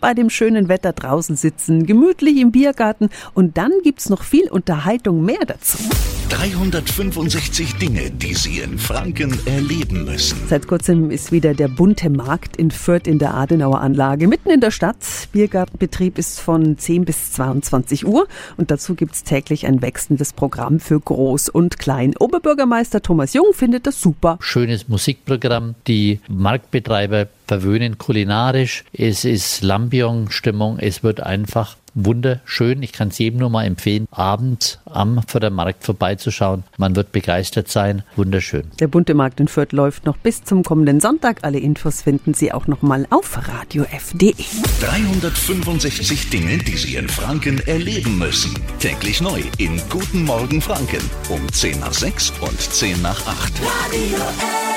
bei dem schönen Wetter draußen sitzen, gemütlich im Biergarten und dann gibt's noch viel Unterhaltung mehr dazu. 365 Dinge, die Sie in Franken erleben müssen. Seit kurzem ist wieder der bunte Markt in Fürth in der Adenauer Anlage, mitten in der Stadt. Biergartenbetrieb ist von 10 bis 22 Uhr und dazu gibt's täglich ein wechselndes Programm für Groß und Klein. Oberbürgermeister Thomas Jung findet das super. Schönes Musikprogramm, die Marktbetreiber verwöhnen kulinarisch. Es ist Lambion-Stimmung. Es wird einfach wunderschön. Ich kann es jedem nur mal empfehlen, abends am Fördermarkt vorbeizuschauen. Man wird begeistert sein. Wunderschön. Der bunte Markt in Fürth läuft noch bis zum kommenden Sonntag. Alle Infos finden Sie auch noch mal auf radiof.de. 365 Dinge, die Sie in Franken erleben müssen. Täglich neu in Guten Morgen Franken um 10 nach 6 und 10 nach 8. Radio F.